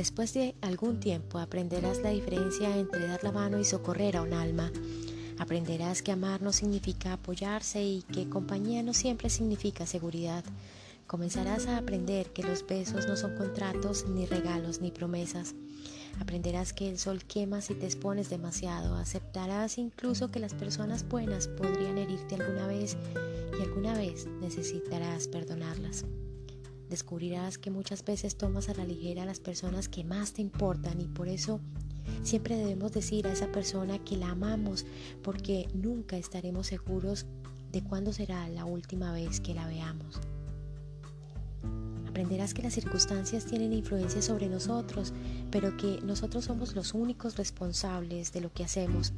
Después de algún tiempo aprenderás la diferencia entre dar la mano y socorrer a un alma. Aprenderás que amar no significa apoyarse y que compañía no siempre significa seguridad. Comenzarás a aprender que los besos no son contratos, ni regalos, ni promesas. Aprenderás que el sol quema si te expones demasiado. Aceptarás incluso que las personas buenas podrían herirte alguna vez y alguna vez necesitarás perdonarlas. Descubrirás que muchas veces tomas a la ligera a las personas que más te importan y por eso siempre debemos decir a esa persona que la amamos porque nunca estaremos seguros de cuándo será la última vez que la veamos. Aprenderás que las circunstancias tienen influencia sobre nosotros, pero que nosotros somos los únicos responsables de lo que hacemos.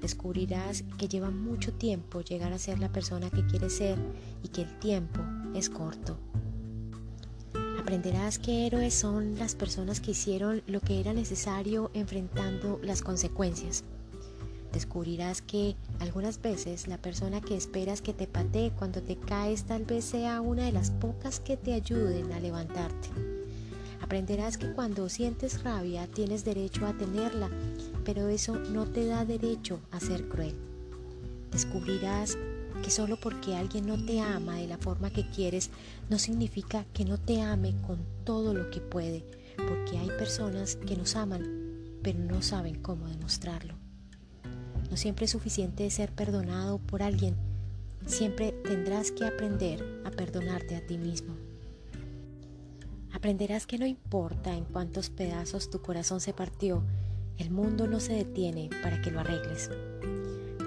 Descubrirás que lleva mucho tiempo llegar a ser la persona que quieres ser y que el tiempo es corto. Aprenderás que héroes son las personas que hicieron lo que era necesario enfrentando las consecuencias. Descubrirás que algunas veces la persona que esperas que te patee cuando te caes tal vez sea una de las pocas que te ayuden a levantarte. Aprenderás que cuando sientes rabia tienes derecho a tenerla, pero eso no te da derecho a ser cruel. Descubrirás que solo porque alguien no te ama de la forma que quieres no significa que no te ame con todo lo que puede, porque hay personas que nos aman, pero no saben cómo demostrarlo. No siempre es suficiente ser perdonado por alguien, siempre tendrás que aprender a perdonarte a ti mismo. Aprenderás que no importa en cuántos pedazos tu corazón se partió, el mundo no se detiene para que lo arregles.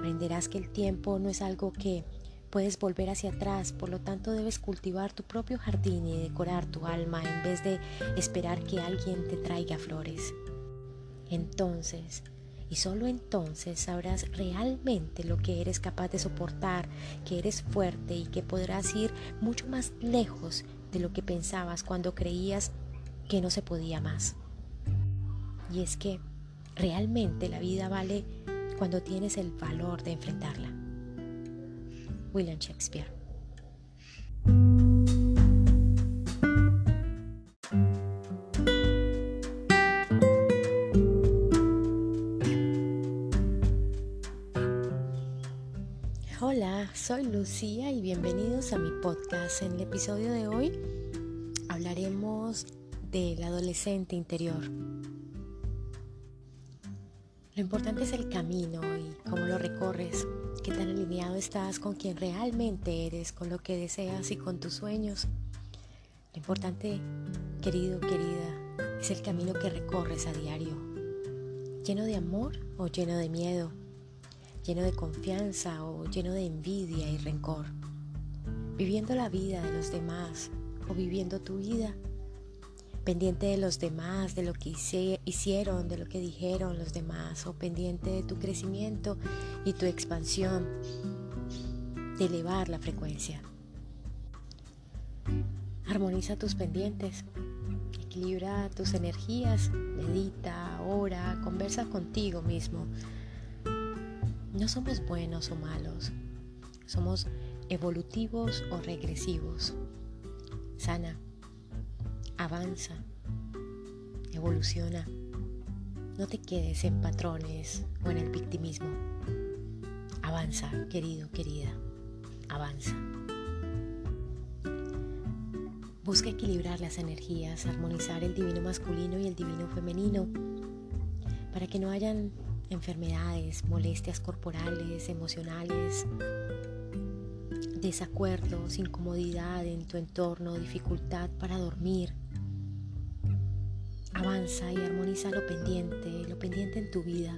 Aprenderás que el tiempo no es algo que puedes volver hacia atrás, por lo tanto debes cultivar tu propio jardín y decorar tu alma en vez de esperar que alguien te traiga flores. Entonces, y solo entonces sabrás realmente lo que eres capaz de soportar, que eres fuerte y que podrás ir mucho más lejos de lo que pensabas cuando creías que no se podía más. Y es que realmente la vida vale cuando tienes el valor de enfrentarla. William Shakespeare Hola, soy Lucía y bienvenidos a mi podcast. En el episodio de hoy hablaremos del adolescente interior. Lo importante es el camino y cómo lo recorres, qué tan alineado estás con quien realmente eres, con lo que deseas y con tus sueños. Lo importante, querido, querida, es el camino que recorres a diario, lleno de amor o lleno de miedo lleno de confianza o lleno de envidia y rencor, viviendo la vida de los demás o viviendo tu vida, pendiente de los demás, de lo que hicieron, de lo que dijeron los demás, o pendiente de tu crecimiento y tu expansión, de elevar la frecuencia. Armoniza tus pendientes, equilibra tus energías, medita, ora, conversa contigo mismo no somos buenos o malos, somos evolutivos o regresivos. Sana, avanza, evoluciona. No te quedes en patrones o en el victimismo. Avanza, querido, querida, avanza. Busca equilibrar las energías, armonizar el divino masculino y el divino femenino, para que no hayan enfermedades, molestias corporales, emocionales, desacuerdos, incomodidad en tu entorno, dificultad para dormir. Avanza y armoniza lo pendiente, lo pendiente en tu vida.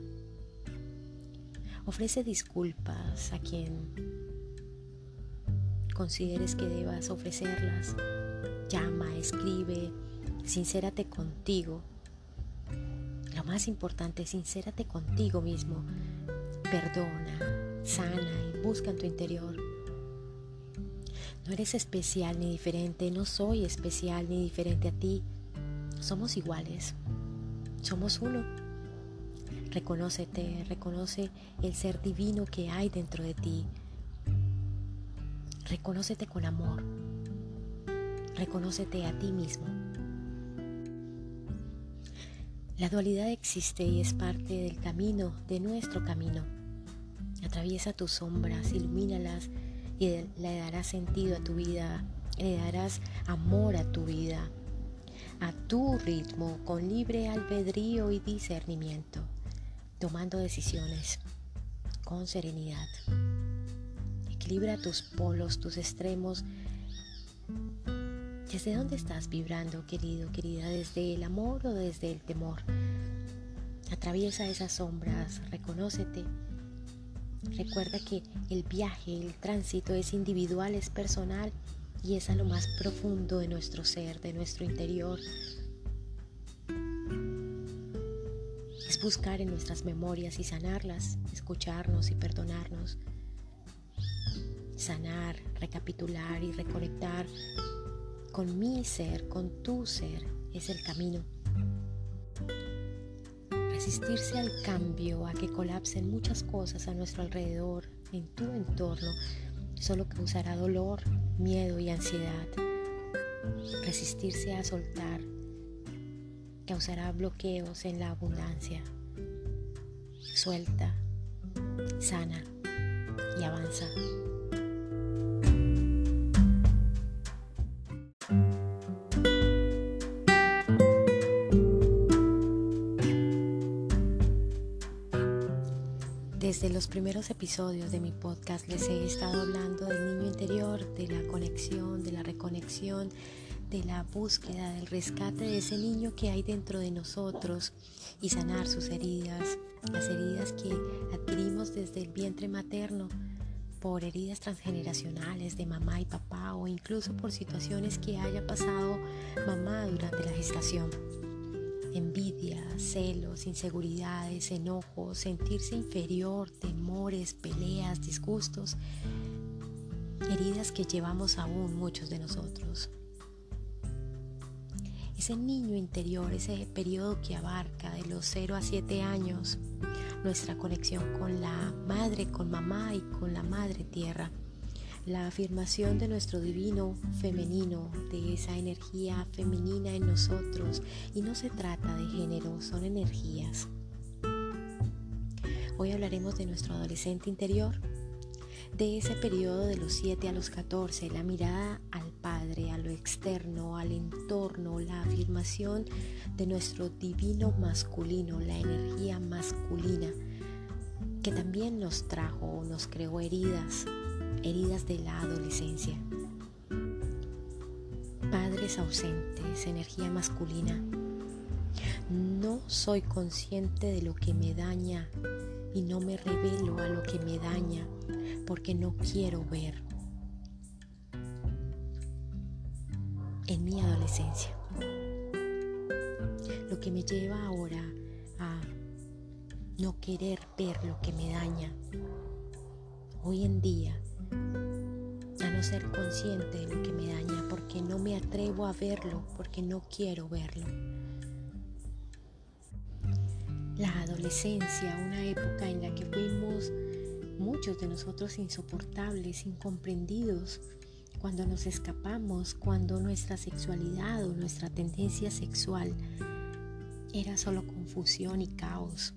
Ofrece disculpas a quien consideres que debas ofrecerlas. Llama, escribe, sincérate contigo lo más importante, sincérate contigo mismo. Perdona, sana y busca en tu interior. No eres especial ni diferente, no soy especial ni diferente a ti. Somos iguales, somos uno. Reconócete, reconoce el ser divino que hay dentro de ti. Reconócete con amor. Reconócete a ti mismo. La dualidad existe y es parte del camino, de nuestro camino. Atraviesa tus sombras, ilumínalas y le darás sentido a tu vida, le darás amor a tu vida, a tu ritmo, con libre albedrío y discernimiento, tomando decisiones con serenidad. Equilibra tus polos, tus extremos. ¿Desde dónde estás vibrando, querido, querida? ¿Desde el amor o desde el temor? Atraviesa esas sombras, reconócete. Recuerda que el viaje, el tránsito es individual, es personal y es a lo más profundo de nuestro ser, de nuestro interior. Es buscar en nuestras memorias y sanarlas, escucharnos y perdonarnos sanar, recapitular y reconectar con mi ser, con tu ser, es el camino. Resistirse al cambio, a que colapsen muchas cosas a nuestro alrededor, en tu entorno, solo causará dolor, miedo y ansiedad. Resistirse a soltar causará bloqueos en la abundancia. Suelta, sana y avanza. Primeros episodios de mi podcast les he estado hablando del niño interior, de la conexión, de la reconexión, de la búsqueda, del rescate de ese niño que hay dentro de nosotros y sanar sus heridas, las heridas que adquirimos desde el vientre materno por heridas transgeneracionales de mamá y papá o incluso por situaciones que haya pasado mamá durante la gestación envidia, celos, inseguridades, enojos, sentirse inferior, temores, peleas, disgustos, heridas que llevamos aún muchos de nosotros. Ese niño interior, ese periodo que abarca de los 0 a 7 años, nuestra conexión con la madre, con mamá y con la madre tierra la afirmación de nuestro divino femenino, de esa energía femenina en nosotros. Y no se trata de género, son energías. Hoy hablaremos de nuestro adolescente interior, de ese periodo de los 7 a los 14, la mirada al Padre, a lo externo, al entorno, la afirmación de nuestro divino masculino, la energía masculina, que también nos trajo, nos creó heridas, heridas de la adolescencia. Padres ausentes, energía masculina. No soy consciente de lo que me daña y no me revelo a lo que me daña porque no quiero ver. En mi adolescencia. Lo que me lleva ahora a no querer ver lo que me daña. Hoy en día a no ser consciente de lo que me daña, porque no me atrevo a verlo, porque no quiero verlo. La adolescencia, una época en la que fuimos muchos de nosotros insoportables, incomprendidos, cuando nos escapamos, cuando nuestra sexualidad o nuestra tendencia sexual era solo confusión y caos,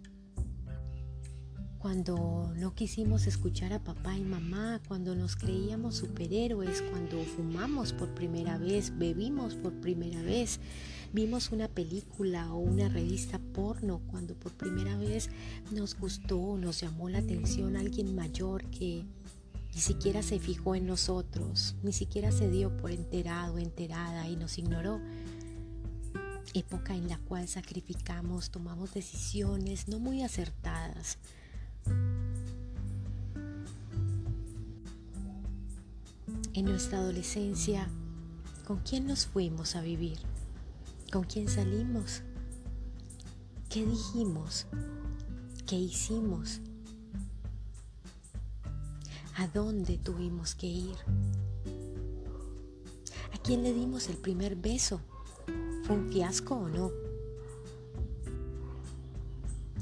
cuando no quisimos escuchar a papá y mamá, cuando nos creíamos superhéroes, cuando fumamos por primera vez, bebimos por primera vez, vimos una película o una revista porno, cuando por primera vez nos gustó, nos llamó la atención alguien mayor que ni siquiera se fijó en nosotros, ni siquiera se dio por enterado, enterada y nos ignoró. Época en la cual sacrificamos, tomamos decisiones no muy acertadas, en nuestra adolescencia, ¿con quién nos fuimos a vivir? ¿Con quién salimos? ¿Qué dijimos? ¿Qué hicimos? ¿A dónde tuvimos que ir? ¿A quién le dimos el primer beso? ¿Fue un fiasco o no?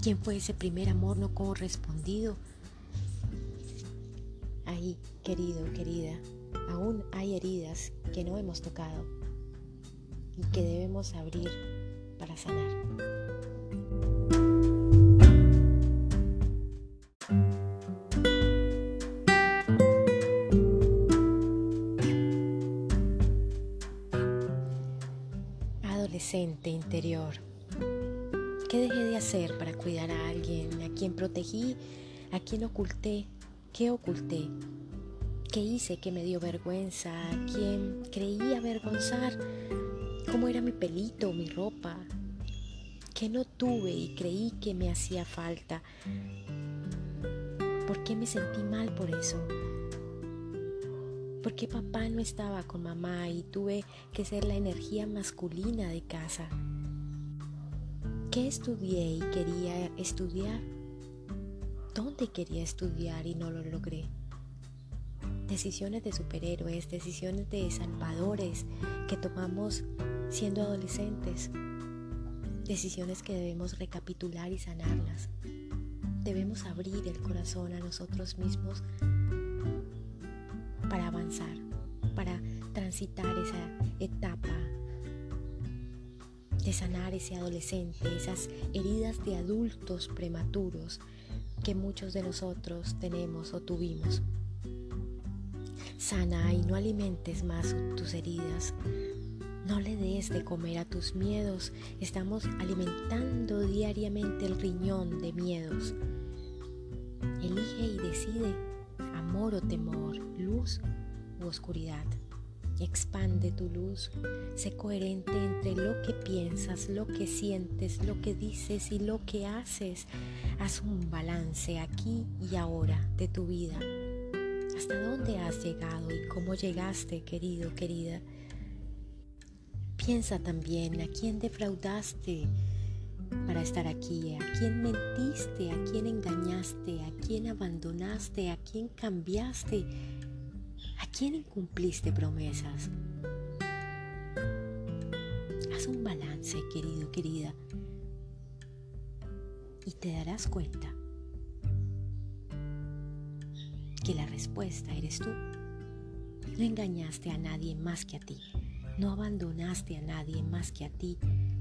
¿Quién fue ese primer amor no correspondido? Ahí, querido, querida, aún hay heridas que no hemos tocado y que debemos abrir para sanar. Adolescente interior. ¿Qué dejé de hacer para cuidar a alguien? ¿A quien protegí? ¿A quien oculté? ¿Qué oculté? ¿Qué hice que me dio vergüenza? ¿A quién creí avergonzar? ¿Cómo era mi pelito, mi ropa? ¿Qué no tuve y creí que me hacía falta? ¿Por qué me sentí mal por eso? ¿Por qué papá no estaba con mamá y tuve que ser la energía masculina de casa? ¿Qué estudié y quería estudiar? ¿Dónde quería estudiar y no lo logré? decisiones de superhéroes, decisiones de salvadores que tomamos siendo adolescentes, decisiones que debemos recapitular y sanarlas. Debemos abrir el corazón a nosotros mismos para avanzar, para transitar esa etapa de sanar ese adolescente, esas heridas de adultos prematuros que muchos de nosotros tenemos o tuvimos. Sana y no alimentes más tus heridas. No le des de comer a tus miedos. Estamos alimentando diariamente el riñón de miedos. Elige y decide amor o temor, luz u oscuridad. Expande tu luz, sé coherente entre lo que piensas, lo que sientes, lo que dices y lo que haces. Haz un balance aquí y ahora de tu vida hasta dónde has llegado y cómo llegaste, querido, querida. Piensa también a quién defraudaste para estar aquí, a quién mentiste, a quién engañaste, a quién abandonaste, a quién cambiaste, a quién incumpliste promesas. Haz un balance, querido, querida, y te darás cuenta que la respuesta eres tú. No engañaste a nadie más que a ti. No abandonaste a nadie más que a ti.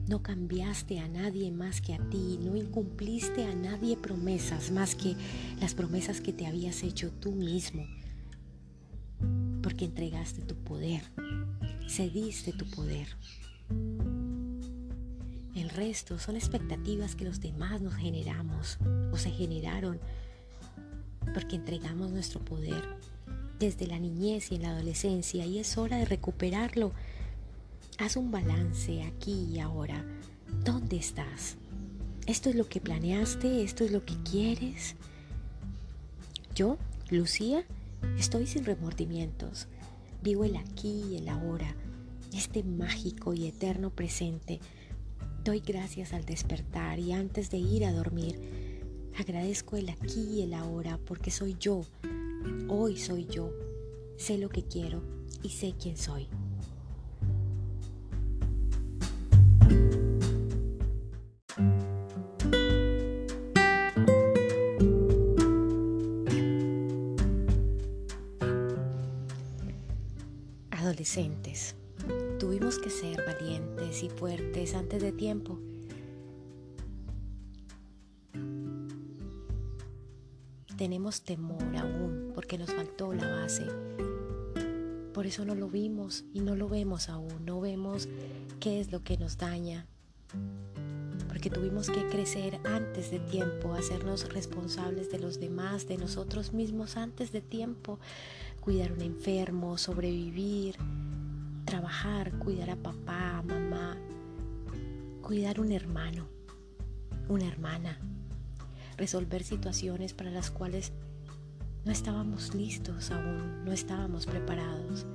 No cambiaste a nadie más que a ti. No incumpliste a nadie promesas más que las promesas que te habías hecho tú mismo. Porque entregaste tu poder. Cediste tu poder. El resto son expectativas que los demás nos generamos o se generaron porque entregamos nuestro poder desde la niñez y en la adolescencia y es hora de recuperarlo. Haz un balance aquí y ahora. ¿Dónde estás? ¿Esto es lo que planeaste? ¿Esto es lo que quieres? Yo, Lucía, estoy sin remordimientos. Vivo el aquí y el ahora, este mágico y eterno presente. Doy gracias al despertar y antes de ir a dormir Agradezco el aquí y el ahora porque soy yo. Hoy soy yo. Sé lo que quiero y sé quién soy. Fuertes antes de tiempo tenemos temor aún porque nos faltó la base. Por eso no lo vimos y no lo vemos aún, no vemos qué es lo que nos daña. Porque tuvimos que crecer antes de tiempo, hacernos responsables de los demás, de nosotros mismos antes de tiempo, cuidar un enfermo, sobrevivir, trabajar, cuidar a papá, mamá, cuidar un hermano, una hermana, resolver situaciones para las cuales no estábamos listos aún, no estábamos preparados.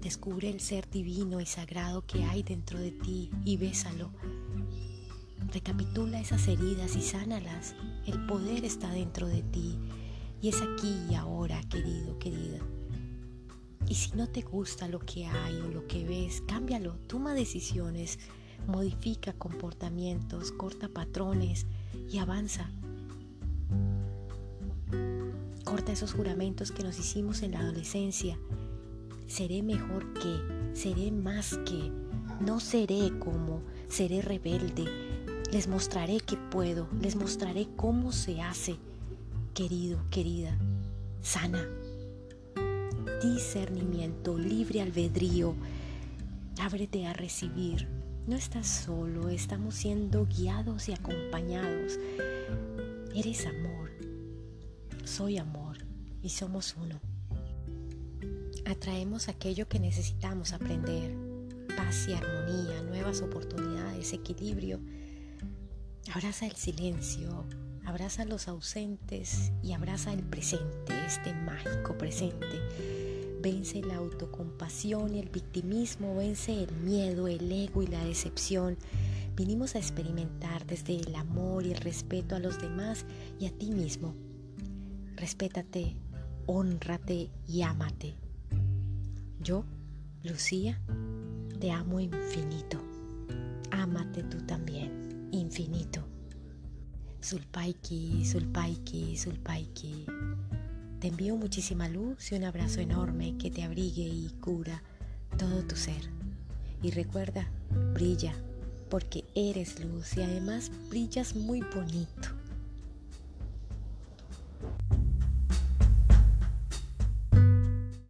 Descubre el ser divino y sagrado que hay dentro de ti y bésalo. Recapitula esas heridas y sánalas. El poder está dentro de ti y es aquí y ahora, querido, querida. Y si no te gusta lo que hay o lo que ves, cámbialo, toma decisiones, modifica comportamientos, corta patrones, y avanza. Corta esos juramentos que nos hicimos en la adolescencia. Seré mejor que, seré más que, no seré como, seré rebelde. Les mostraré que puedo, les mostraré cómo se hace. Querido, querida, sana. Discernimiento, libre albedrío. Ábrete a recibir. No estás solo, estamos siendo guiados y acompañados. Eres amor. Soy amor y somos uno. Atraemos aquello que necesitamos aprender. Paz y armonía, nuevas oportunidades, equilibrio. Abraza el silencio, abraza a los ausentes y abraza el presente, este mágico presente Vence la autocompasión y el victimismo, vence el miedo, el ego y la decepción. Vinimos a experimentar desde el amor y el respeto a los demás y a ti mismo. Respétate, honrate y ámate. Yo, Lucía, te amo infinito. Ámate tú también, infinito. Sulpaiki, sulpaiki, sulpaiki. Te envío muchísima luz y un abrazo enorme que te abrigue y cura todo tu ser. Y recuerda, brilla, porque eres luz y además brillas muy bonito.